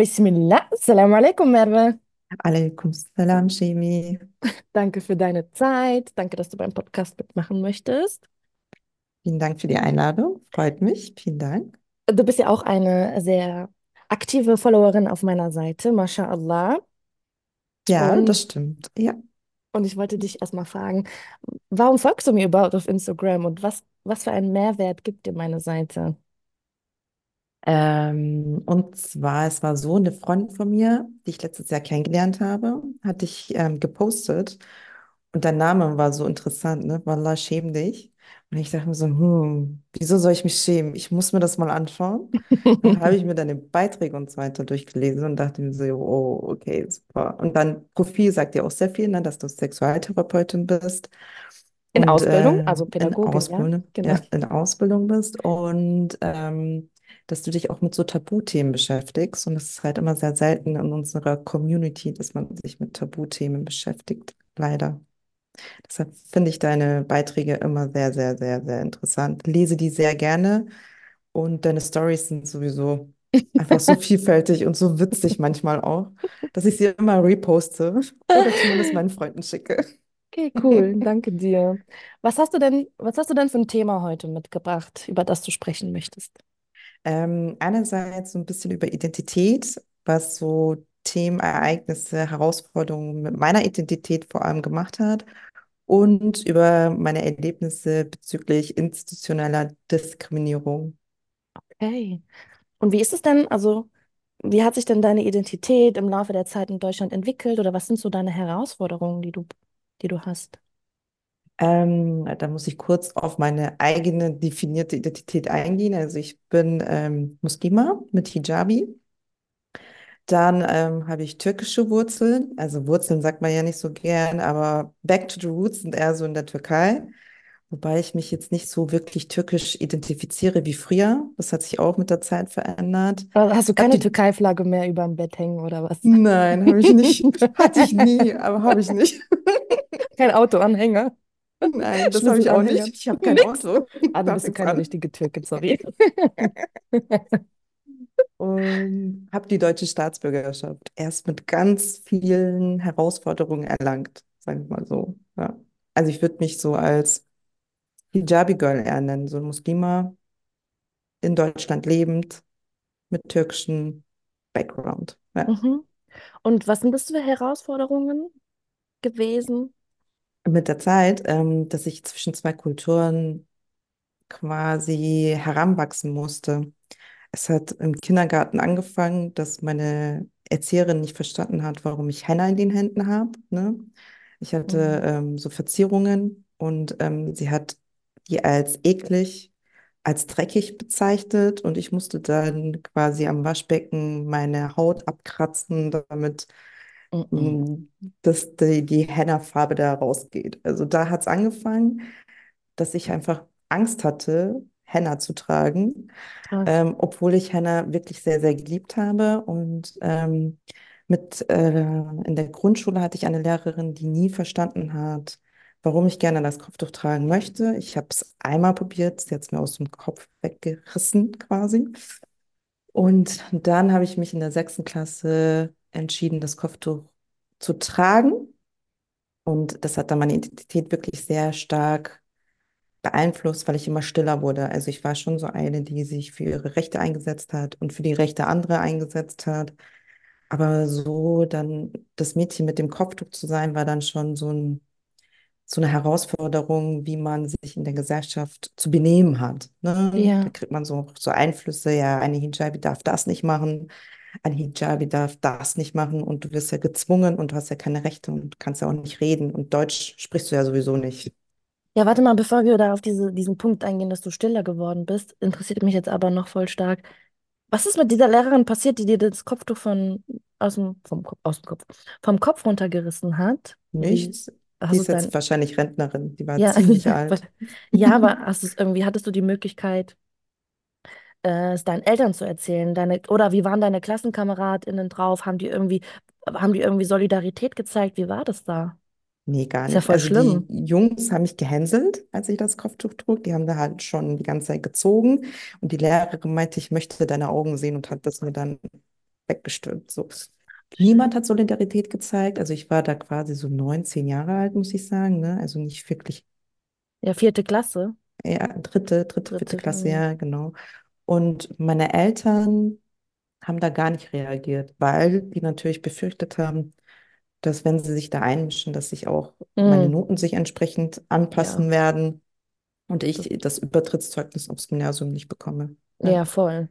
Bismillah, Assalamu alaikum, Merve. Alaikum salam, Shemi. Danke für deine Zeit. Danke, dass du beim Podcast mitmachen möchtest. Vielen Dank für die Einladung. Freut mich. Vielen Dank. Du bist ja auch eine sehr aktive Followerin auf meiner Seite, MashaAllah. Ja, Und, das stimmt. Ja. und ich wollte dich erstmal fragen, warum folgst du mir überhaupt auf Instagram und was, was für einen Mehrwert gibt dir meine Seite? Ähm, und zwar, es war so, eine Freundin von mir, die ich letztes Jahr kennengelernt habe, hatte ich ähm, gepostet und der Name war so interessant, ne? Wallah, schäm dich. Und ich dachte mir so, hm, wieso soll ich mich schämen? Ich muss mir das mal anschauen. Dann habe ich mir dann den Beiträge und so weiter durchgelesen und dachte mir so, oh, okay, super. Und dann Profil sagt ja auch sehr viel, ne, dass du Sexualtherapeutin bist. In und Ausbildung, äh, also in Pädagogin, ja, Ausbildung, genau. ja, in Ausbildung bist und ähm, dass du dich auch mit so Tabuthemen beschäftigst. Und es ist halt immer sehr selten in unserer Community, dass man sich mit Tabuthemen beschäftigt, leider. Deshalb finde ich deine Beiträge immer sehr, sehr, sehr, sehr interessant. Lese die sehr gerne und deine Stories sind sowieso einfach so vielfältig und so witzig manchmal auch, dass ich sie immer reposte oder zumindest meinen Freunden schicke. Okay, cool, danke dir. Was hast du denn, was hast du denn für ein Thema heute mitgebracht, über das du sprechen möchtest? Ähm, einerseits so ein bisschen über Identität, was so Themen, Ereignisse, Herausforderungen mit meiner Identität vor allem gemacht hat und über meine Erlebnisse bezüglich institutioneller Diskriminierung. Okay. Und wie ist es denn, also, wie hat sich denn deine Identität im Laufe der Zeit in Deutschland entwickelt oder was sind so deine Herausforderungen, die du, die du hast? Ähm, da muss ich kurz auf meine eigene definierte Identität eingehen. Also ich bin ähm, Muslima mit Hijabi. Dann ähm, habe ich türkische Wurzeln. Also Wurzeln sagt man ja nicht so gern, aber Back to the Roots sind eher so in der Türkei. Wobei ich mich jetzt nicht so wirklich türkisch identifiziere wie früher. Das hat sich auch mit der Zeit verändert. Also Hast du keine die, Türkei-Flagge mehr über dem Bett hängen oder was? nein, habe ich nicht. Hatte ich nie, aber habe ich nicht. Kein Autoanhänger. Nein, das habe ich auch nicht. Ich habe kein Nix. Auto. Ah, du bist keine an. richtige Türkin, sorry. Und habe die deutsche Staatsbürgerschaft erst mit ganz vielen Herausforderungen erlangt, sagen wir mal so. Ja. Also ich würde mich so als Hijabi-Girl eher nennen, so ein Muslima in Deutschland lebend mit türkischem Background. Ja. Mhm. Und was sind das für Herausforderungen gewesen? Mit der Zeit, ähm, dass ich zwischen zwei Kulturen quasi heranwachsen musste. Es hat im Kindergarten angefangen, dass meine Erzieherin nicht verstanden hat, warum ich Henna in den Händen habe. Ne? Ich hatte Mhm. ähm, so Verzierungen und ähm, sie hat die als eklig, als dreckig bezeichnet und ich musste dann quasi am Waschbecken meine Haut abkratzen, damit Mhm. mh, dass die, die Henna-Farbe da rausgeht. Also da hat es angefangen, dass ich einfach Angst hatte, Henna zu tragen ähm, obwohl ich Hannah wirklich sehr, sehr geliebt habe. Und ähm, mit, äh, in der Grundschule hatte ich eine Lehrerin, die nie verstanden hat, warum ich gerne das Kopftuch tragen möchte. Ich habe es einmal probiert, sie hat es mir aus dem Kopf weggerissen quasi. Und dann habe ich mich in der sechsten Klasse entschieden, das Kopftuch zu tragen. Und das hat dann meine Identität wirklich sehr stark beeinflusst, weil ich immer stiller wurde. Also ich war schon so eine, die sich für ihre Rechte eingesetzt hat und für die Rechte anderer eingesetzt hat. Aber so dann das Mädchen mit dem Kopftuch zu sein, war dann schon so ein, so eine Herausforderung, wie man sich in der Gesellschaft zu benehmen hat. Ne? Da Ja. kriegt man so, so Einflüsse, ja, eine Hijabi darf das nicht machen, ein Hijabi darf das nicht machen und du wirst ja gezwungen und du hast ja keine Rechte und kannst ja auch nicht reden und Deutsch sprichst du ja sowieso nicht. Ja, warte mal, bevor wir da auf diese, diesen Punkt eingehen, dass du stiller geworden bist, interessiert mich jetzt aber noch voll stark. Was ist mit dieser Lehrerin passiert, die dir das Kopftuch von aus dem, vom, Kopf- aus dem Kopf, vom Kopf runtergerissen hat? Nichts. Die hast du es ist jetzt dann? wahrscheinlich Rentnerin. Die war Ja, ziemlich alt. ja, aber hast du es irgendwie, hattest du die Möglichkeit, äh, es deinen Eltern zu erzählen? Deine, oder wie waren deine KlassenkameradInnen drauf? Haben die irgendwie, haben die irgendwie Solidarität gezeigt? Wie war das da? Nee, gar Ist ja nicht. voll Also die schlimm. Jungs haben mich gehänselt, als ich das Kopftuch trug. Die haben da halt schon die ganze Zeit gezogen. Und die Lehrerin meinte, ich möchte deine Augen sehen und hat das mir dann weggestürmt. So. Niemand hat Solidarität gezeigt. Also ich war da quasi so 19 Jahre alt, muss ich sagen. Ne? Also nicht wirklich, Ja, vierte Klasse. ja, dritte, dritte, vierte Dritte. Klasse, hm. ja, genau. Und meine Eltern haben da gar nicht reagiert, weil die natürlich befürchtet haben, dass wenn sie sich da einmischen, dass sich auch meine Hm, Noten sich entsprechend Ja, anpassen werden und ich das, das Übertrittszeugnis aufs Gymnasium nicht bekomme. Ja, ja, voll.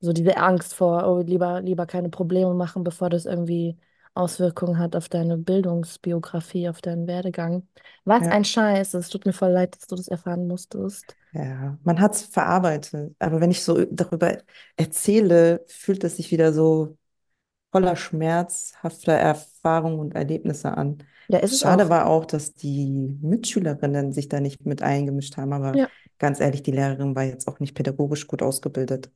So diese Angst vor, oh, lieber, lieber keine Probleme machen, bevor das irgendwie Auswirkungen hat auf deine Bildungsbiografie, auf deinen Werdegang. Was ja, ein Scheiß. Es tut mir voll leid, dass du das erfahren musstest. ja. Man hat es verarbeitet, aber wenn ich so darüber erzähle, fühlt es sich wieder so voller schmerzhafter Erfahrungen und Erlebnisse an. Ja, ist Schade auch. war auch, dass die Mitschülerinnen sich da nicht mit eingemischt haben, aber Ja. ganz ehrlich, die Lehrerin war jetzt auch nicht pädagogisch gut ausgebildet.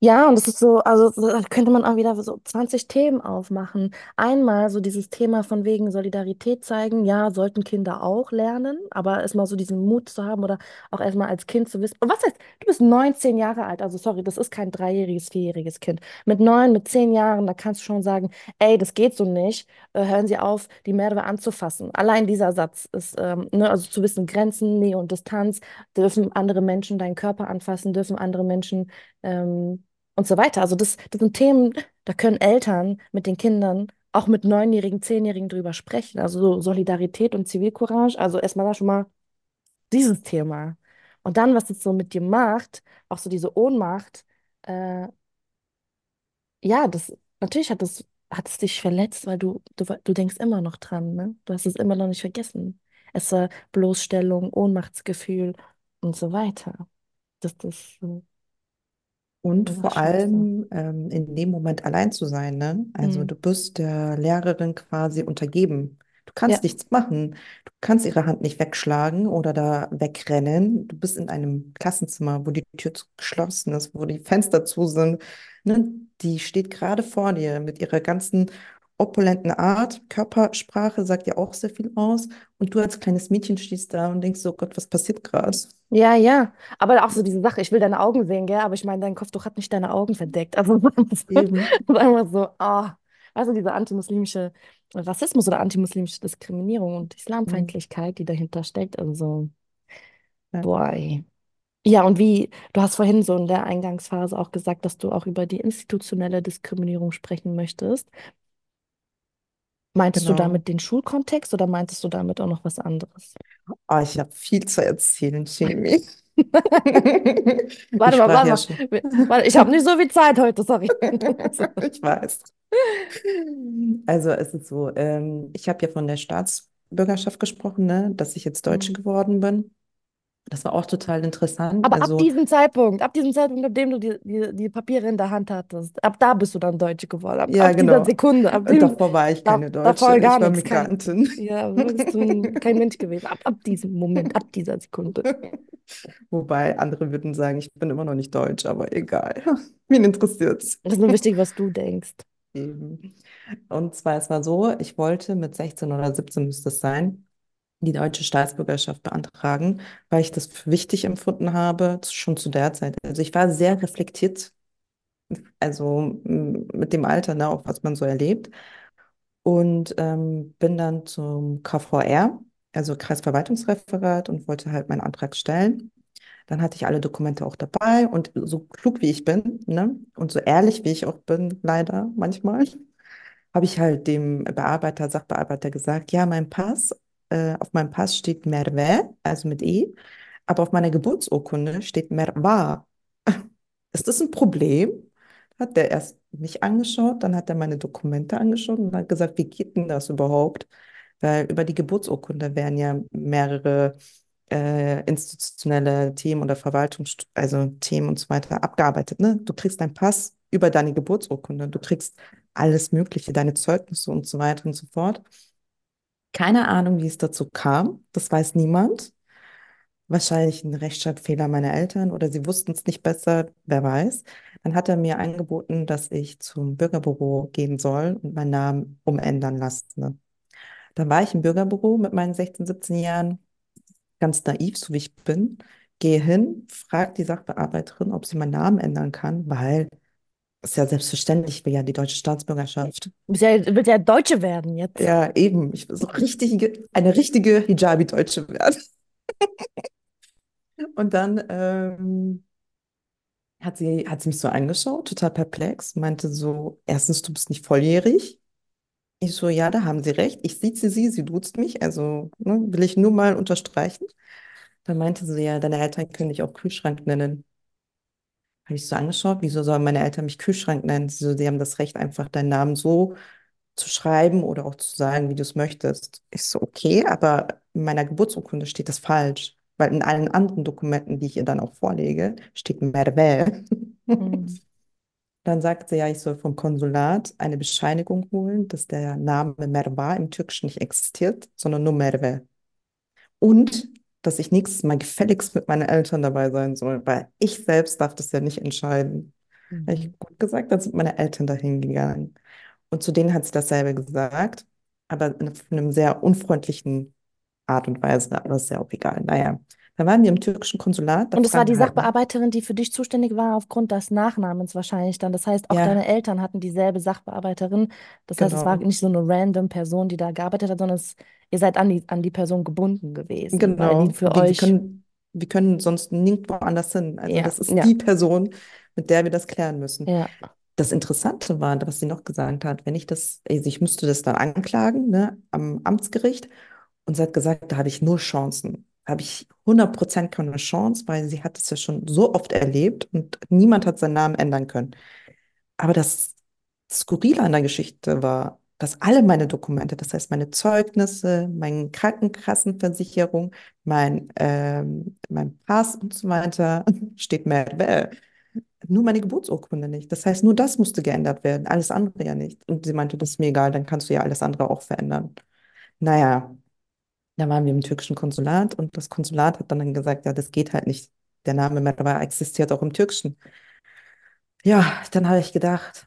Ja, und das ist so, also so, da könnte man auch wieder so 20 Themen aufmachen. Einmal so dieses Thema von wegen Solidarität zeigen, ja, sollten Kinder auch lernen, aber erstmal so diesen Mut zu haben oder auch erstmal als Kind zu wissen, und was heißt, du bist 19 Jahre alt, also sorry, das ist kein dreijähriges, vierjähriges Kind. Mit neun, mit zehn Jahren, da kannst du schon sagen, ey, das geht so nicht, äh, hören Sie auf, die Merve anzufassen. Allein dieser Satz ist, ähm, ne, also zu wissen, Grenzen, Nähe und Distanz, dürfen andere Menschen deinen Körper anfassen, dürfen andere Menschen ähm, und so weiter. Also das, das sind Themen, da können Eltern mit den Kindern, auch mit Neunjährigen, Zehnjährigen drüber sprechen. Also so Solidarität und Zivilcourage. Also erstmal da schon mal dieses Thema. Und dann, was es so mit dir macht, auch so diese Ohnmacht, äh, ja, das, natürlich hat es, hat es dich verletzt, weil du, du, du denkst immer noch dran, ne? Du hast es immer noch nicht vergessen. Es war Bloßstellung, Ohnmachtsgefühl und so weiter. Das, das, Und vor allem ähm, in dem Moment allein zu sein, ne? Also Mhm. du bist der Lehrerin quasi untergeben. Du Ja, kannst nichts machen. Du kannst ihre Hand nicht wegschlagen oder da wegrennen. Du bist in einem Klassenzimmer, wo die Tür zu- geschlossen ist, wo die Fenster zu sind. Ne? Die steht gerade vor dir mit ihrer ganzen opulenten Art. Körpersprache sagt ja auch sehr viel aus. Und du als kleines Mädchen stehst da und denkst so, Gott, was passiert gerade? Ja, ja, aber auch so diese Sache, ich will deine Augen sehen, gell? Aber ich meine, dein Kopftuch hat nicht deine Augen verdeckt. Also Eben. das ist einfach so, ah, also diese antimuslimische Rassismus oder antimuslimische Diskriminierung und Mhm. Islamfeindlichkeit, die dahinter steckt. Also, Ja, boah. ey. Ja, und wie, du hast vorhin so in der Eingangsphase auch gesagt, dass du auch über die institutionelle Diskriminierung sprechen möchtest. Meintest du genau. damit den Schulkontext oder meintest du damit auch noch was anderes? Ah, ich habe viel zu erzählen, Chemie. Warte Ich mal, warte ja mal. ich habe nicht so viel Zeit heute, sorry. Ich weiß. Also es ist so, ähm, ich habe ja von der Staatsbürgerschaft gesprochen, ne, dass ich jetzt Deutsche Mhm. geworden bin. Das war auch total interessant. Aber ab Also diesem Zeitpunkt, ab diesem Zeitpunkt, ab dem du die, die, die Papiere in der Hand hattest, ab da bist du dann Deutsche geworden. Ab, ja, ab dieser genau. Sekunde, ab Und dem, davor war ich keine davor Deutsche, gar ich war. Kein, Migrantin. ja, bist du ein, kein Mensch gewesen. Ab, ab diesem Moment, ab dieser Sekunde. Wobei andere würden sagen, ich bin immer noch nicht deutsch, aber egal. Wen interessiert's? Das ist nur wichtig, was du denkst. Eben. Und zwar, es war so, ich wollte mit 16 oder 17 müsste es sein, die deutsche Staatsbürgerschaft beantragen, weil ich das für wichtig empfunden habe, schon zu der Zeit. Also ich war sehr reflektiert, also mit dem Alter, ne, auch was man so erlebt. Und ähm, bin dann zum KVR, also Kreisverwaltungsreferat, und wollte halt meinen Antrag stellen. Dann hatte ich alle Dokumente auch dabei und so klug wie ich bin, ne, und so ehrlich wie ich auch bin, leider manchmal, habe ich halt dem Bearbeiter, Sachbearbeiter gesagt, ja, mein Pass, äh, auf meinem Pass steht Merve, also mit E, aber auf meiner Geburtsurkunde steht Merva. Ist das ein Problem? Hat der erst mich angeschaut, dann hat er meine Dokumente angeschaut und hat gesagt, wie geht denn das überhaupt? Weil über die Geburtsurkunde werden ja mehrere äh, institutionelle Themen oder Verwaltungs, also Themen und so weiter abgearbeitet. Ne? Du kriegst deinen Pass über deine Geburtsurkunde, du kriegst alles Mögliche, deine Zeugnisse und so weiter und so fort. Keine Ahnung, wie es dazu kam. Das weiß niemand. Wahrscheinlich ein Rechtschreibfehler meiner Eltern oder sie wussten es nicht besser, wer weiß. Dann hat er mir angeboten, dass ich zum Bürgerbüro gehen soll und meinen Namen umändern lassen. Dann war ich im Bürgerbüro mit meinen 16, 17 Jahren, ganz naiv, so wie ich bin, gehe hin, frage die Sachbearbeiterin, ob sie meinen Namen ändern kann, weil Ist ja selbstverständlich, ich will ja die deutsche Staatsbürgerschaft. Du bist ja, willst ja Deutsche werden jetzt. Ja, eben. Ich will so richtige, eine richtige Hijabi-Deutsche werden. Und dann ähm, hat sie, hat sie mich so angeschaut, total perplex, meinte so, erstens, du bist nicht volljährig. Ich so, ja, da haben Sie recht. Ich sieze sie, sie duzt mich, also ne, will ich nur mal unterstreichen. Dann meinte sie, ja, deine Eltern können dich auch Kühlschrank nennen. Habe ich so angeschaut, wieso sollen meine Eltern mich Kühlschrank nennen? Sie so, sie haben das Recht, einfach deinen Namen so zu schreiben oder auch zu sagen, wie du es möchtest. Ich so, okay, aber in meiner Geburtsurkunde steht das falsch, weil in allen anderen Dokumenten, die ich ihr dann auch vorlege, steht Merve. Mhm. Dann sagt sie, ja, ich soll vom Konsulat eine Bescheinigung holen, dass der Name Merva im Türkischen nicht existiert, sondern nur Merve. Und dass ich nächstes Mal gefälligst mit meinen Eltern dabei sein soll, weil ich selbst darf das ja nicht entscheiden. Habe Mhm. ich gut gesagt, dann sind meine Eltern dahin gegangen. Und zu denen hat sie dasselbe gesagt, aber in einem sehr unfreundlichen Art und Weise, aber ist ja auch egal. Naja, da waren wir im türkischen Konsulat, Und es war die halt? Sachbearbeiterin, die für dich zuständig war, aufgrund des Nachnamens wahrscheinlich dann. Das heißt, auch deine Ja, Eltern hatten dieselbe Sachbearbeiterin. Das heißt, es war genau. nicht so eine random Person, die da gearbeitet hat, sondern es, ihr seid an die, an die Person gebunden gewesen, weil die Genau. für Wir, wir euch, können, wir können sonst nirgendwo anders hin. Also ja, das ist ja, die Person, mit der wir das klären müssen. ja. Das Interessante war, was sie noch gesagt hat, wenn ich das, also ich müsste das dann anklagen, ne, am Amtsgericht. Und sie hat gesagt, da habe ich nur Chancen. Habe ich 100% keine Chance, weil sie hat es ja schon so oft erlebt und niemand hat seinen Namen ändern können. Aber das Skurrile an der Geschichte war, dass alle meine Dokumente, das heißt meine Zeugnisse, meine Krankenkassenversicherung, mein, ähm, mein Pass und so weiter, steht Merve. Nur meine Geburtsurkunde nicht. Das heißt, nur das musste geändert werden, alles andere ja nicht. Und sie meinte, das ist mir egal, dann kannst du ja alles andere auch verändern. Naja, da waren wir im türkischen Konsulat und das Konsulat hat dann gesagt, ja, das geht halt nicht. Der Name Merve existiert auch im Türkischen. Ja, dann habe ich gedacht,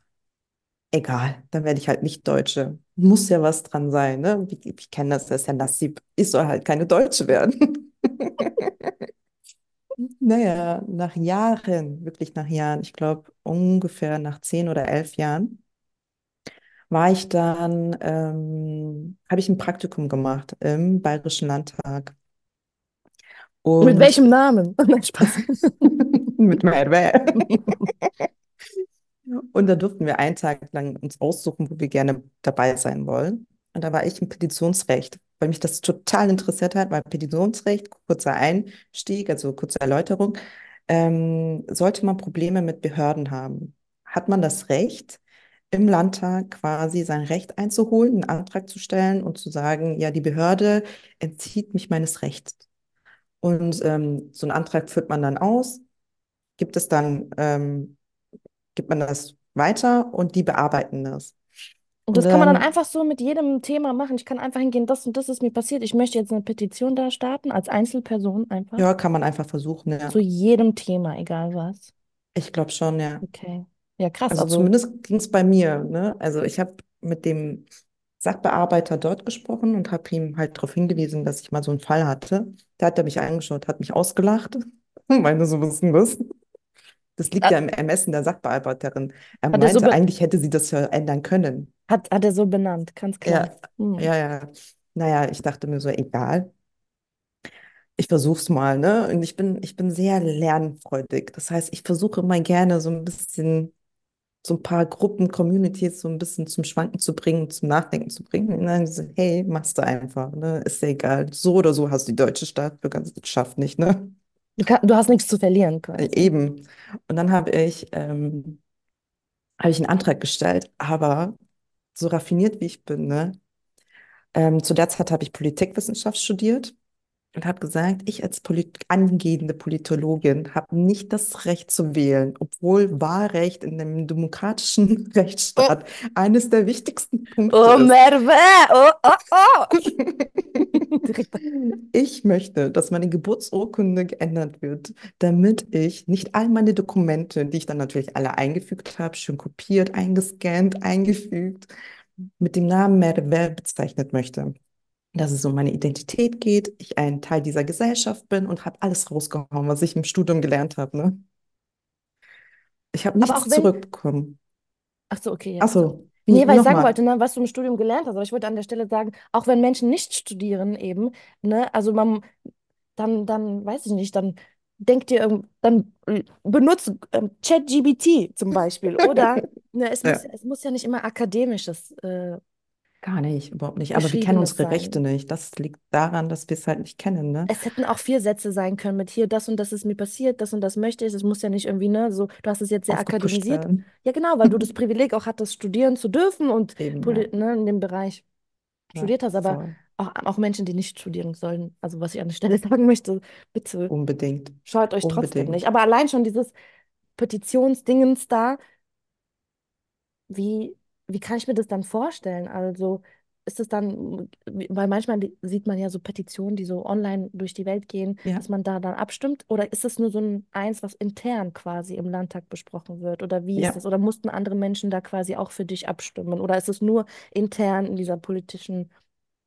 Egal, dann werde ich halt nicht Deutsche. Muss ja was dran sein, ne? Ich, ich kenne das, das ist ja Nassib. Ich soll halt keine Deutsche werden. Naja, nach Jahren, wirklich nach Jahren, ich glaube ungefähr nach zehn oder elf Jahren, war ich dann, ähm, habe ich ein Praktikum gemacht im Bayerischen Landtag. Mit Und welchem Namen? Nein, Spaß. mit Merve. Und da durften wir einen Tag lang uns aussuchen, wo wir gerne dabei sein wollen. Und da war ich im Petitionsrecht, weil mich das total interessiert hat, weil Petitionsrecht, kurzer Einstieg, also kurze Erläuterung, ähm, sollte man Probleme mit Behörden haben, hat man das Recht, im Landtag quasi sein Recht einzuholen, einen Antrag zu stellen und zu sagen, ja, die Behörde entzieht mich meines Rechts. Und ähm, so einen Antrag führt man dann aus, gibt es dann ähm, gibt man das weiter und die bearbeiten das. Und das kann man dann dann, einfach so mit jedem Thema machen. Ich kann einfach hingehen, das und das ist mir passiert. Ich möchte jetzt eine Petition da starten, als Einzelperson einfach. ja, kann man einfach versuchen, ja. Zu jedem Thema, egal was. Ich glaube schon, ja. Okay. Ja, krass. Also Also, zumindest ging es bei mir, ne? Also ich habe mit dem Sachbearbeiter dort gesprochen und habe ihm halt darauf hingewiesen, dass ich mal so einen Fall hatte. Da hat er mich angeschaut, hat mich ausgelacht. Meine so, denn das? Das liegt äh, ja im Ermessen der Sachbearbeiterin. Er hat so, meinte, be eigentlich hätte sie das ja ändern können. hat, hat er so benannt, ganz klar. Ja, Hm. ja, ja. Naja, ich dachte mir so, egal. Ich versuch's mal, ne? Und ich bin, ich bin sehr lernfreudig. Das heißt, ich versuche mal gerne so ein bisschen, so ein paar Gruppen, Communities so ein bisschen zum Schwanken zu bringen, zum Nachdenken zu bringen. Und dann so, hey, machst du einfach, ne? Ist ja egal. So oder so hast du die deutsche Staatsbürgerschaft nicht, ne? Du, kann, du hast nichts zu verlieren, Äh, quasi. Eben. Und dann habe ich, ähm, habe ich einen Antrag gestellt, aber so raffiniert wie ich bin, ne? Ähm, zu der Zeit habe ich Politikwissenschaft studiert. Und habe gesagt, ich als Polit angehende Politologin habe nicht das Recht zu wählen, obwohl Wahlrecht in einem demokratischen Oh, Rechtsstaat eines der wichtigsten Punkte oh ist. Merve! Oh, oh, oh! Ich möchte, dass meine Geburtsurkunde geändert wird, damit ich nicht all meine Dokumente, die ich dann natürlich alle eingefügt habe, schön kopiert, eingescannt, eingefügt, mit dem Namen Merve bezeichnet möchte. Dass es um meine Identität geht, ich ein Teil dieser Gesellschaft bin und habe alles rausgehauen, was ich im Studium gelernt habe. Ne? Ich habe nichts wenn, zurückbekommen. Ach so, okay, Ach jetzt. so, wie, Nee, weil ich sagen nochmal. wollte, ne, was du im Studium gelernt hast, aber ich wollte an der Stelle sagen, auch wenn Menschen nicht studieren eben, ne, also man, dann, dann, weiß ich nicht, dann denkt ihr, dann äh, benutzt ähm, ChatGPT zum Beispiel, oder? Ne, es muss, Ja. es muss ja nicht immer akademisches, äh, Gar nicht, überhaupt nicht. Aber wir kennen unsere Rechte sein. nicht. Das liegt daran, dass wir es halt nicht kennen, ne? Es hätten auch vier Sätze sein können mit hier, das und das ist mir passiert, das und das möchte ich. Es muss ja nicht irgendwie, ne, so, du hast es jetzt sehr Aufgepusht akademisiert. werden. Ja, genau, weil du das Privileg auch hattest, studieren zu dürfen und Eben, ja. ne, in dem Bereich Ja, studiert hast, aber voll. auch, auch Menschen, die nicht studieren sollen. Also, was ich an der Stelle sagen möchte, bitte Unbedingt. scheut euch trotzdem nicht. Unbedingt. Aber allein schon dieses Petitionsdingens da, wie, wie kann ich mir das dann vorstellen? Also, ist es dann, weil manchmal sieht man ja so Petitionen, die so online durch die Welt gehen, Ja, dass man da dann abstimmt? Oder ist es nur so ein eins, was intern quasi im Landtag besprochen wird? Oder wie ist ja. das? Oder mussten andere Menschen da quasi auch für dich abstimmen? Oder ist es nur intern in dieser politischen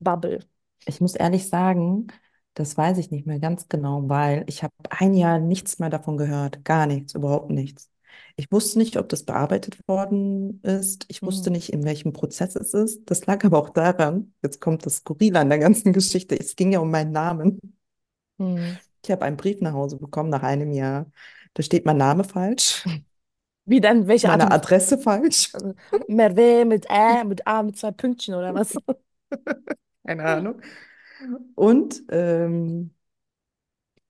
Bubble? Ich muss ehrlich sagen, das weiß ich nicht mehr ganz genau, weil ich habe ein Jahr nichts mehr davon gehört. Gar nichts, überhaupt nichts. Ich wusste nicht, ob das bearbeitet worden ist. Ich wusste Hm. nicht, in welchem Prozess es ist. Das lag aber auch daran, jetzt kommt das Skurrile an der ganzen Geschichte. Es ging ja um meinen Namen. Hm. Ich habe einen Brief nach Hause bekommen nach einem Jahr. Da steht mein Name falsch, Wie dann, welche Art meine und Adresse falsch. Merve mit Ä, mit A, mit zwei Pünktchen oder was? Keine Ahnung. Und ähm,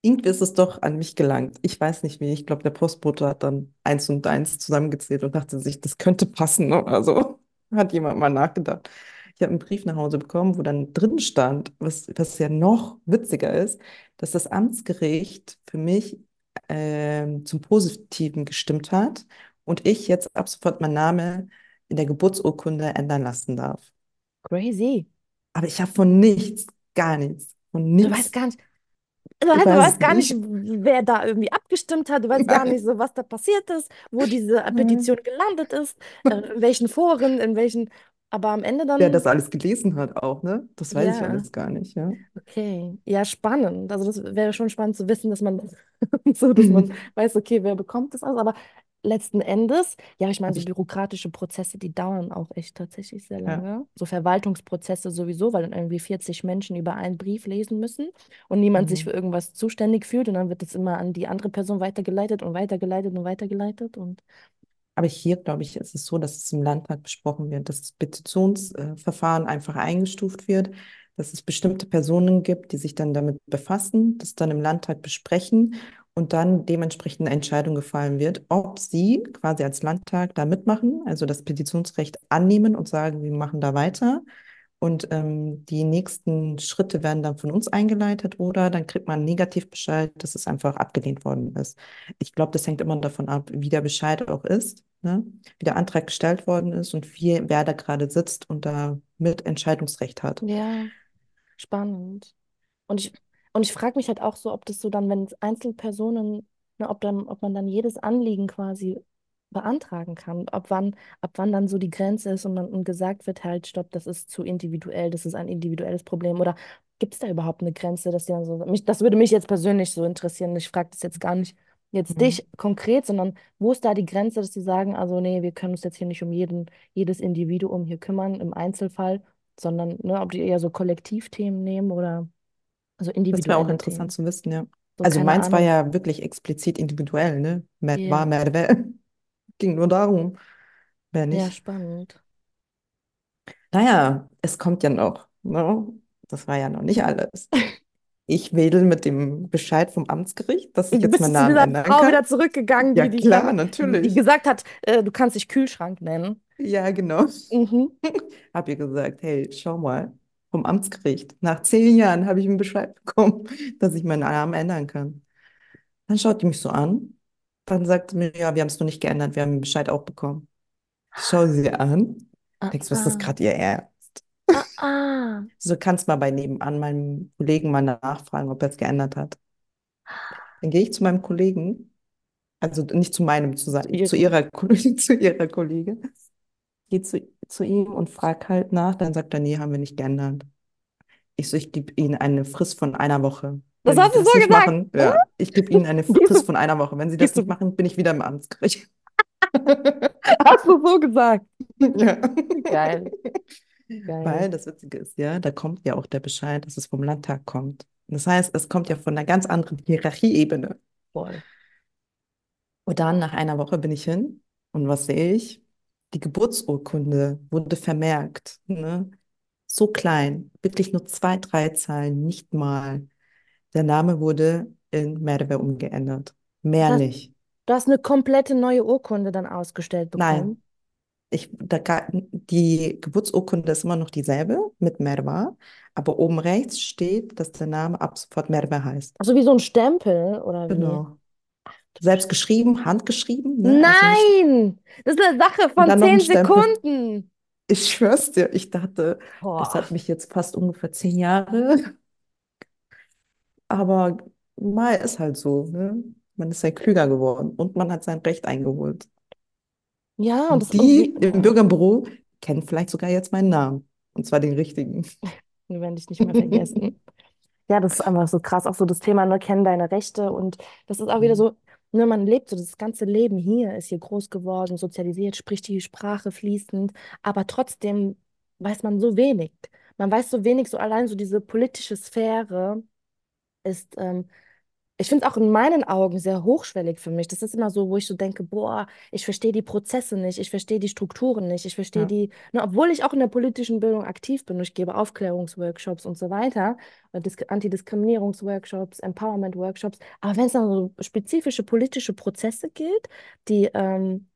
irgendwie ist es doch an mich gelangt. Ich weiß nicht wie. Ich glaube, der Postbote hat dann eins und eins zusammengezählt und dachte sich, das könnte passen oder so. Hat jemand mal nachgedacht. Ich habe einen Brief nach Hause bekommen, wo dann drin stand, was, was ja noch witziger ist, dass das Amtsgericht für mich ähm, zum Positiven gestimmt hat und ich jetzt ab sofort meinen Namen in der Geburtsurkunde ändern lassen darf. Crazy. Aber ich habe von nichts, gar nichts, von Du weißt nichts. gar nicht, du Ich weißt, du weißt gar nicht, wer da irgendwie abgestimmt hat. Du weißt gar nicht so, was da passiert ist, wo diese Nein. Petition gelandet ist, äh, in welchen Foren, in welchen. Aber am Ende Wer dann, das alles gelesen hat auch, ne? Das weiß ich ja, alles gar nicht, ja. okay. Ja, spannend. Also das wäre schon spannend zu wissen, dass man so, dass man weiß, okay, wer bekommt das alles. Aber letzten Endes, ja, ich meine, so ich, bürokratische Prozesse, die dauern auch echt tatsächlich sehr ja. lange. So Verwaltungsprozesse sowieso, weil dann irgendwie 40 Menschen über einen Brief lesen müssen und niemand sich für Mhm. irgendwas zuständig fühlt und dann wird es immer an die andere Person weitergeleitet und weitergeleitet und weitergeleitet und Aber hier, glaube ich, ist es so, dass es im Landtag besprochen wird, dass das Petitionsverfahren einfach eingestuft wird, dass es bestimmte Personen gibt, die sich dann damit befassen, das dann im Landtag besprechen und dann dementsprechend eine Entscheidung gefallen wird, ob sie quasi als Landtag da mitmachen, also das Petitionsrecht annehmen und sagen, wir machen da weiter. Und ähm, die nächsten Schritte werden dann von uns eingeleitet oder dann kriegt man einen Negativbescheid, dass es einfach abgelehnt worden ist. Ich glaube, das hängt immer davon ab, wie der Bescheid auch ist, ne? Wie der Antrag gestellt worden ist und wie, wer da gerade sitzt und da mit Entscheidungsrecht hat. ja, spannend. Und ich, und ich frage mich halt auch so, ob das so dann, wenn es Einzelpersonen, ne, ob dann, ob man dann jedes Anliegen quasi beantragen kann, ab wann, ab wann dann so die Grenze ist und dann und gesagt wird, halt, stopp, das ist zu individuell, das ist ein individuelles Problem. Oder gibt es da überhaupt eine Grenze, dass die dann so, mich, das würde mich jetzt persönlich so interessieren. Ich frage das jetzt gar nicht jetzt Mhm. dich konkret, sondern wo ist da die Grenze, dass die sagen, also nee, wir können uns jetzt hier nicht um jeden, jedes Individuum hier kümmern im Einzelfall, sondern ne, ob die eher so Kollektivthemen nehmen oder also Das wäre auch interessant Themen. zu wissen, ja. So, Also meins war Ahnung. ja wirklich explizit individuell, ne? Mer war Ja, Merve. Ging nur darum, wer ja, nicht. spannend. Naja, es kommt ja noch, ne? Das war ja noch nicht alles. Ich wedel mit dem Bescheid vom Amtsgericht, dass ich jetzt meinen Namen ändern Frau kann. wieder zurückgegangen, Ja, die dich klar, dann, die, die natürlich. gesagt hat, äh, du kannst dich Kühlschrank nennen. Ja, genau. Mhm. Hab ihr gesagt, hey, schau mal, vom Amtsgericht. Nach zehn Jahren habe ich einen Bescheid bekommen, dass ich meinen Namen ändern kann. Dann schaut die mich so an. Dann sagt sie mir, ja, wir haben es noch nicht geändert, wir haben den Bescheid auch bekommen. Ich schaue sie an. Ah, Denkst was ist das ah, gerade ihr Ernst? ah, ah. So kannst mal bei nebenan meinem Kollegen mal nachfragen, ob er es geändert hat. Dann gehe ich zu meinem Kollegen, also nicht zu meinem, zu, sein, zu ihrer, zu ihrer Kollegin, gehe zu, zu ihm und frage halt nach. Dann sagt er, nee, haben wir nicht geändert. Ich so, ich gebe Ihnen eine Frist von einer Woche. Das Wenn Sie hast du das so gesagt. machen, ja, ich gebe Ihnen eine Frist von einer Woche. Wenn Sie das nicht machen, bin ich wieder im Amtsgericht. Hast du so gesagt? Ja. Geil, geil. Weil das Witzige ist ja, da kommt ja auch der Bescheid, dass es vom Landtag kommt. Das heißt, es kommt ja von einer ganz anderen Hierarchieebene. Voll. Und dann nach einer Woche bin ich hin und was sehe ich? Die Geburtsurkunde wurde vermerkt. Ne? So klein, wirklich nur zwei, drei Zeilen, nicht mal. Der Name wurde in Merve umgeändert. Mehr Das, nicht. du hast eine komplette neue Urkunde dann ausgestellt Nein, bekommen. ich, da, die Geburtsurkunde ist immer noch dieselbe mit Merva, aber oben rechts steht, dass der Name ab sofort Merve heißt. Also wie so ein Stempel oder wie? Genau. Selbst geschrieben, handgeschrieben, ne? Also. Nein! Das ist eine Sache von zehn. Sekunden. Ich schwör's dir, ich dachte, das Boah. hat mich jetzt fast ungefähr zehn Jahre, aber mal ist halt so, ne? Man ist ja klüger geworden und man hat sein Recht eingeholt. Ja, und das Und die im Bürgerbüro kennen vielleicht sogar jetzt meinen Namen. Und zwar den richtigen. wir werden dich nicht mehr vergessen. Ja, das ist einfach so krass. Auch so das Thema, ne, kennen deine Rechte. Und das ist auch wieder so, ne, man lebt so, das ganze Leben hier ist hier groß geworden, sozialisiert, spricht die Sprache fließend, aber trotzdem weiß man so wenig. Man weiß so wenig, so allein so diese politische Sphäre ist, ähm, ich finde es auch in meinen Augen sehr hochschwellig für mich. Das ist immer so, wo ich so denke, boah, ich verstehe die Prozesse nicht, ich verstehe die Strukturen nicht, ich verstehe Ja, die, ne, obwohl ich auch in der politischen Bildung aktiv bin, ich gebe Aufklärungsworkshops und so weiter, äh, Disk Antidiskriminierungsworkshops, Empowerment-Workshops, aber wenn es dann so spezifische politische Prozesse gilt, die, ähm,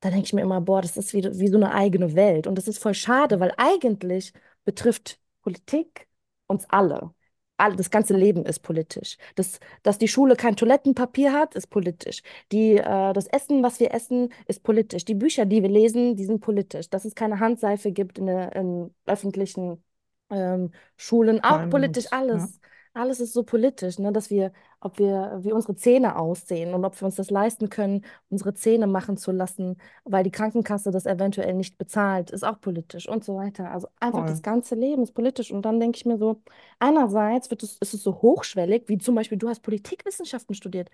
da denke ich mir immer, boah, das ist wie, wie so eine eigene Welt. Und das ist voll schade, weil eigentlich betrifft Politik uns alle. All, das ganze Leben ist politisch. Das, dass die Schule kein Toilettenpapier hat, ist politisch. Die, äh, das Essen, was wir essen, ist politisch. Die Bücher, die wir lesen, die sind politisch. Dass es keine Handseife gibt in, der, in öffentlichen ähm, Schulen, auch politisch, uns. Ja, alles. Alles ist so politisch, ne? Dass wir, ob wir, wie unsere Zähne aussehen und ob wir uns das leisten können, unsere Zähne machen zu lassen, weil die Krankenkasse das eventuell nicht bezahlt, ist auch politisch und so weiter. Also einfach das voll. ganze Leben ist politisch. Und dann denke ich mir so, einerseits wird es, ist es so hochschwellig, wie zum Beispiel du hast Politikwissenschaften studiert.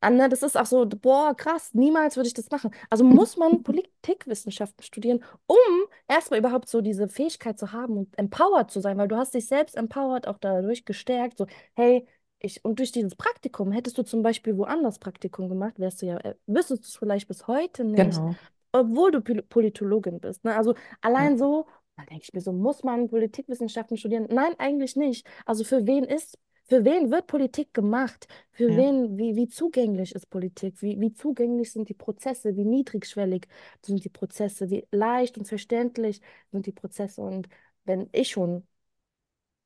Anne, das ist auch so, boah, krass, niemals würde ich das machen. Also muss man Politikwissenschaften studieren, um erstmal überhaupt so diese Fähigkeit zu haben und empowered zu sein, weil du hast dich selbst empowered, auch dadurch gestärkt, so, hey, ich, und durch dieses Praktikum, hättest du zum Beispiel woanders Praktikum gemacht, wärst du ja, äh, wüsstest du es vielleicht bis heute nicht, Genau. obwohl du Pol- Politologin bist. Ne? Also Ja, allein so, da denke ich mir so, muss man Politikwissenschaften studieren? Nein, eigentlich nicht. Also für wen ist, für wen wird Politik gemacht? Für ja, wen, wie, wie zugänglich ist Politik? Wie, wie zugänglich sind die Prozesse? Wie niedrigschwellig sind die Prozesse? Wie leicht und verständlich sind die Prozesse? Und wenn ich schon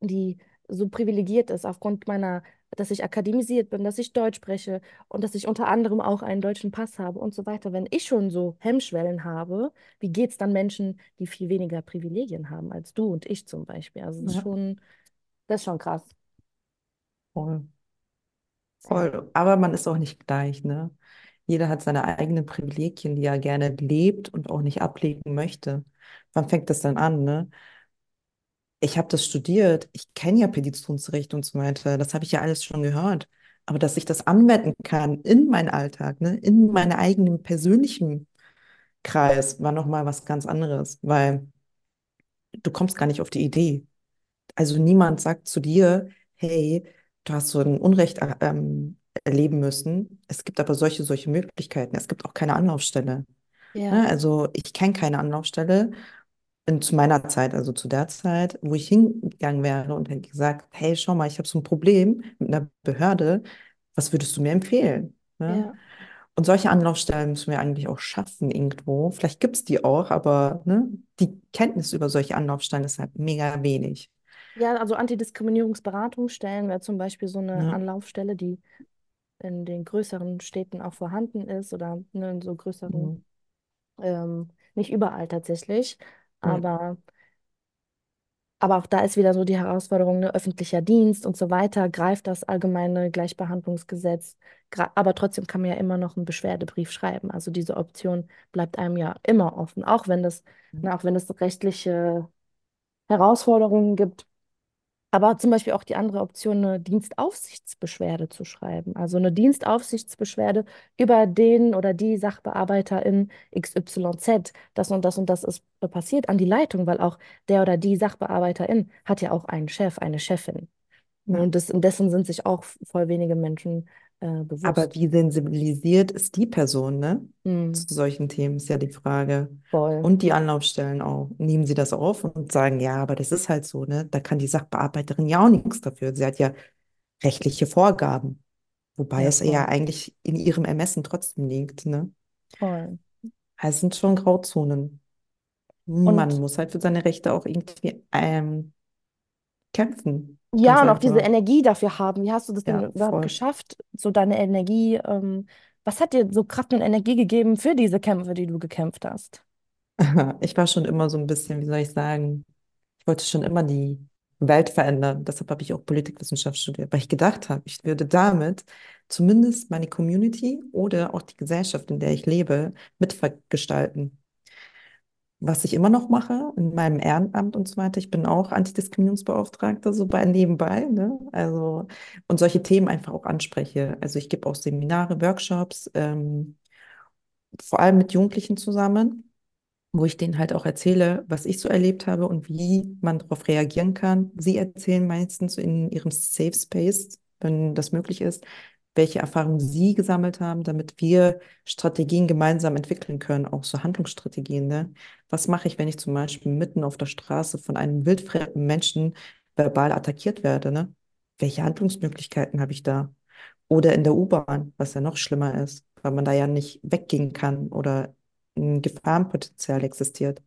die so privilegiert ist aufgrund meiner, dass ich akademisiert bin, dass ich Deutsch spreche und dass ich unter anderem auch einen deutschen Pass habe und so weiter. Wenn ich schon so Hemmschwellen habe, wie geht es dann Menschen, die viel weniger Privilegien haben als du und ich zum Beispiel? Also das ist ja, schon, das ist schon krass. voll. Voll. Aber man ist auch nicht gleich, ne? Jeder hat seine eigenen Privilegien, die er gerne lebt und auch nicht ablegen möchte. Wann fängt das dann an, ne? Ich habe das studiert, ich kenne ja Petitionsrecht und so weiter, das habe ich ja alles schon gehört. Aber dass ich das anwenden kann in meinen Alltag, ne, in meinen eigenen persönlichen Kreis, war nochmal was ganz anderes, weil du kommst gar nicht auf die Idee. Also niemand sagt zu dir, hey, du hast so ein Unrecht äh, ähm, erleben müssen. Es gibt aber solche, solche Möglichkeiten. Es gibt auch keine Anlaufstelle. Ne? ja, Also ich kenne keine Anlaufstelle in, zu meiner Zeit, also zu der Zeit, wo ich hingegangen wäre und hätte gesagt, hey, schau mal, ich habe so ein Problem mit einer Behörde. Was würdest du mir empfehlen? Ne? ja. Und solche Anlaufstellen müssen wir eigentlich auch schaffen irgendwo. Vielleicht gibt es die auch, aber ne, die Kenntnis über solche Anlaufstellen ist halt mega wenig. Ja, also Antidiskriminierungsberatungsstellen wäre zum Beispiel so eine Ne? Anlaufstelle, die in den größeren Städten auch vorhanden ist oder ne, in so größeren, Mhm. ähm, nicht überall tatsächlich, Ja. aber Aber auch da ist wieder so die Herausforderung, ne, öffentlicher Dienst und so weiter, greift das allgemeine Gleichbehandlungsgesetz. Gra- Aber trotzdem kann man ja immer noch einen Beschwerdebrief schreiben. Also diese Option bleibt einem ja immer offen, auch wenn das, ne, auch wenn es rechtliche Herausforderungen gibt. Aber zum Beispiel auch die andere Option, eine Dienstaufsichtsbeschwerde zu schreiben. Also eine Dienstaufsichtsbeschwerde über den oder die Sachbearbeiterin XYZ. Das und das und das ist passiert an die Leitung, weil auch der oder die Sachbearbeiterin hat ja auch einen Chef, eine Chefin. Und das, dessen sind sich auch voll wenige Menschen äh, Aber bewusst. wie sensibilisiert ist die Person, ne? Mhm, Zu solchen Themen ist ja die Frage. voll. Und die Anlaufstellen auch. Nehmen sie das auf und sagen, ja, aber das ist halt so, ne? Da kann die Sachbearbeiterin ja auch nichts dafür. Sie hat ja rechtliche Vorgaben, wobei Ja, es ja eigentlich in ihrem Ermessen trotzdem liegt, ne? Voll. Es sind schon Grauzonen. Man Und muss halt für seine Rechte auch irgendwie ähm, kämpfen. Ja, Ganz und auch diese einfach. Energie dafür haben. Wie hast du das denn Ja, überhaupt voll. geschafft? So deine Energie, ähm, was hat dir so Kraft und Energie gegeben für diese Kämpfe, die du gekämpft hast? Ich war schon immer so ein bisschen, wie soll ich sagen, ich wollte schon immer die Welt verändern. Deshalb habe ich auch Politikwissenschaft studiert, weil ich gedacht habe, ich würde damit zumindest meine Community oder auch die Gesellschaft, in der ich lebe, mitgestalten. Was ich immer noch mache in meinem Ehrenamt und so weiter, ich bin auch Antidiskriminierungsbeauftragte, so bei nebenbei, ne? Also, und solche Themen einfach auch anspreche. Also ich gebe auch Seminare, Workshops, ähm, vor allem mit Jugendlichen zusammen wo ich denen halt auch erzähle, was ich so erlebt habe und wie man darauf reagieren kann. Sie erzählen meistens in ihrem Safe Space, wenn das möglich ist, welche Erfahrungen sie gesammelt haben, damit wir Strategien gemeinsam entwickeln können, auch so Handlungsstrategien. Ne? Was mache ich, wenn ich zum Beispiel mitten auf der Straße von einem wildfremden Menschen verbal attackiert werde? Ne? Welche Handlungsmöglichkeiten habe ich da? Oder in der U-Bahn, was ja noch schlimmer ist, weil man da ja nicht weggehen kann oder ein Gefahrenpotenzial existiert.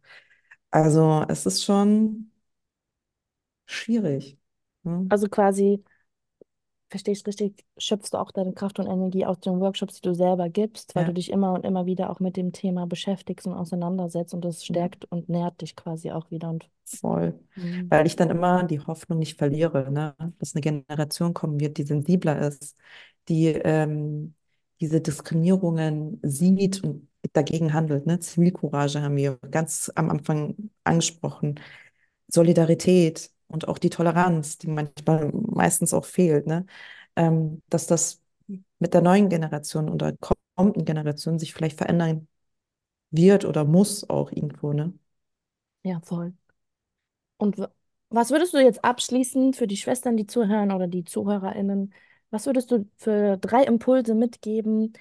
Also es ist schon schwierig. Ne? Also quasi, verstehe ich es richtig, schöpfst du auch deine Kraft und Energie aus den Workshops, die du selber gibst, weil du Ja, dich immer und immer wieder auch mit dem Thema beschäftigst und auseinandersetzt und das ja, stärkt und nährt dich quasi auch wieder. Und voll. Mhm. Weil ich dann immer die Hoffnung nicht verliere, ne? Dass eine Generation kommen wird, die sensibler ist, die ähm, diese Diskriminierungen sieht und dagegen handelt. Ne? Zivilcourage haben wir ganz am Anfang angesprochen. Solidarität und auch die Toleranz, die manchmal meistens auch fehlt, ne? Ähm, dass das mit der neuen Generation oder kommenden Generation sich vielleicht verändern wird oder muss auch irgendwo, ne? ja, voll. Und was würdest du jetzt abschließend für die Schwestern, die zuhören oder die ZuhörerInnen, was würdest du für drei Impulse mitgeben,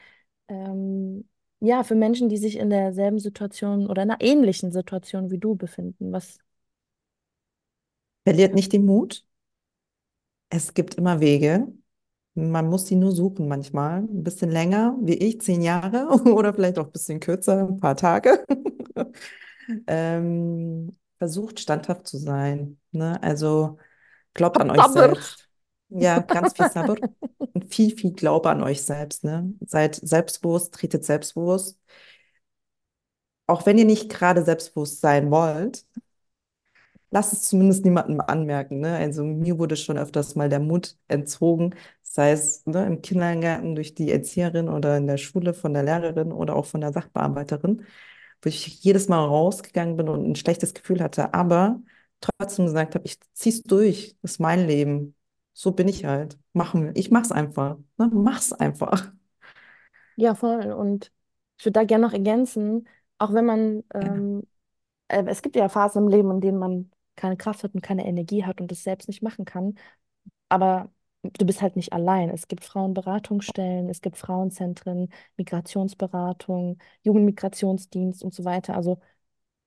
ähm, ja, für Menschen, die sich in derselben Situation oder in einer ähnlichen Situation wie du befinden? Was, Verliert nicht den Mut. Es gibt immer Wege. Man muss sie nur suchen manchmal. Ein bisschen länger, wie ich, zehn Jahre oder vielleicht auch ein bisschen kürzer, ein paar Tage. Ähm, versucht standhaft zu sein. Ne? Also glaubt an euch selbst. Ja, ganz viel Sabr und viel, viel Glaube an euch selbst. Ne? Seid selbstbewusst, tretet selbstbewusst. Auch wenn ihr nicht gerade selbstbewusst sein wollt, lasst es zumindest niemandem anmerken. Ne? Also mir wurde schon öfters mal der Mut entzogen, sei es ne, im Kindergarten durch die Erzieherin oder in der Schule von der Lehrerin oder auch von der Sachbearbeiterin, wo ich jedes Mal rausgegangen bin und ein schlechtes Gefühl hatte, aber trotzdem gesagt habe, ich zieh's durch, das ist mein Leben. So bin ich halt. Machen, ich mach's einfach. Ne? Mach's einfach. Ja, voll. Und ich würde da gerne noch ergänzen, auch wenn man, ähm, äh, es gibt ja Phasen im Leben, in denen man keine Kraft hat und keine Energie hat und das selbst nicht machen kann. Aber du bist halt nicht allein. Es gibt Frauenberatungsstellen, es gibt Frauenzentren, Migrationsberatung, Jugendmigrationsdienst und so weiter. Also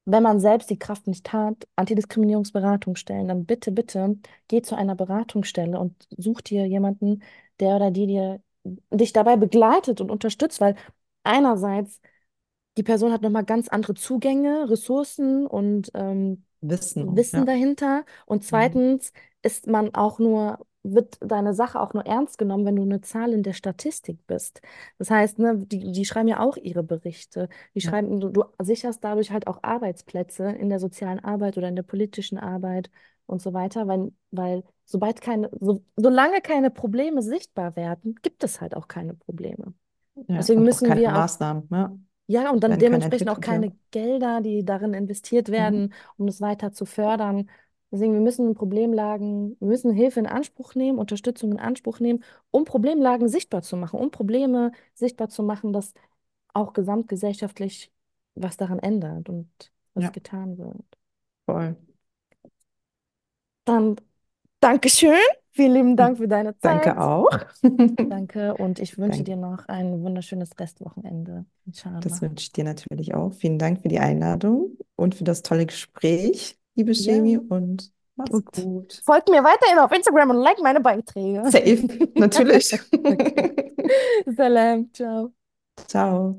wenn man selbst die Kraft nicht hat, Antidiskriminierungsberatungsstellen, dann bitte, bitte geh zu einer Beratungsstelle und such dir jemanden, der oder die dir dich dabei begleitet und unterstützt, weil einerseits die Person hat nochmal ganz andere Zugänge, Ressourcen und ähm, Wissen Wissen ja. dahinter. Und Mhm. zweitens ist man auch nur, wird deine Sache auch nur ernst genommen, wenn du eine Zahl in der Statistik bist. Das heißt, ne, die, die schreiben ja auch ihre Berichte. Die Ja, schreiben, du, du sicherst dadurch halt auch Arbeitsplätze in der sozialen Arbeit oder in der politischen Arbeit und so weiter, weil, weil sobald keine, so, solange keine Probleme sichtbar werden, gibt es halt auch keine Probleme. ja. Deswegen Und auch müssen keine wir auch Maßnahmen, ja. Ja, und dann Werden dementsprechend auch entwickelt, keine Gelder, die darin investiert Mhm. werden, um es weiter zu fördern. Deswegen, wir müssen Problemlagen, wir müssen Hilfe in Anspruch nehmen, Unterstützung in Anspruch nehmen, um Problemlagen sichtbar zu machen, um Probleme sichtbar zu machen, dass auch gesamtgesellschaftlich was daran ändert und was Ja, getan wird. voll. Dann Dankeschön, Vielen lieben Dank für deine Zeit. Danke auch. Danke und ich wünsche Danke. dir noch ein wunderschönes Restwochenende. Inshallah. Das wünsche ich dir natürlich auch. Vielen Dank für die Einladung und für das tolle Gespräch, liebe Shemi. Ja. Und mach's gut. gut. Folgt mir weiterhin auf Instagram und like meine Beiträge. Safe, natürlich. Salam, ciao. Ciao.